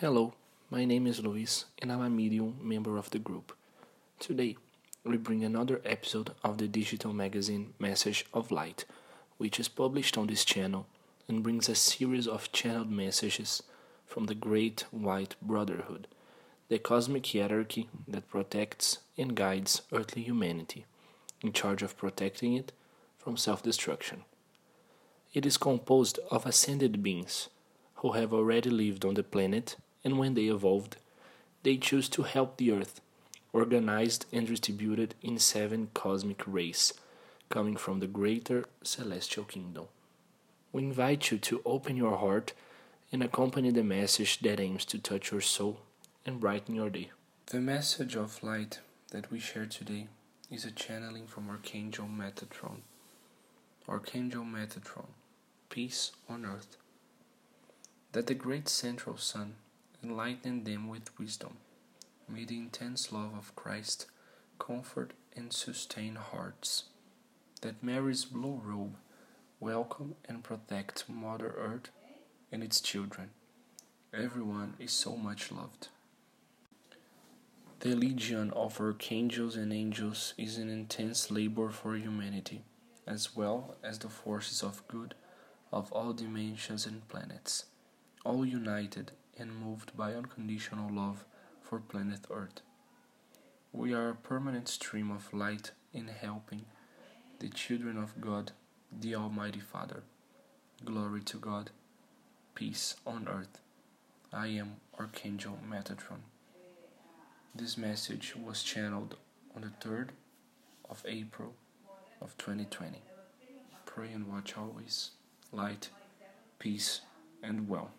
Hello, my name is Luis and I'm a medium member of the group. Today, we bring another episode of the digital magazine Message of Light, which is published on this channel and brings a series of channeled messages from the Great White Brotherhood, the cosmic hierarchy that protects and guides earthly humanity, in charge of protecting it from self destruction. It is composed of ascended beings who have already lived on the planet, and when they evolved, they chose to help the Earth, organized and distributed in seven cosmic rays, coming from the greater celestial kingdom. We invite you to open your heart and accompany the message that aims to touch your soul and brighten your day. The message of light that we share today is a channeling from Archangel Metatron. Archangel Metatron, peace on earth. That the great central sun enlighten them with wisdom. May the intense love of Christ comfort and sustain hearts. That Mary's blue robe welcome and protect Mother Earth and its children. Everyone is so much loved. The legion of archangels and angels is an intense labor for humanity, as well as the forces of good of all dimensions and planets, all united and moved by unconditional love for planet Earth. We are a permanent stream of light in helping the children of God, the Almighty Father. Glory to God, peace on earth. I am Archangel Metatron. This message was channeled on the 3rd of April of 2020. Pray and watch always. Light, peace, and well.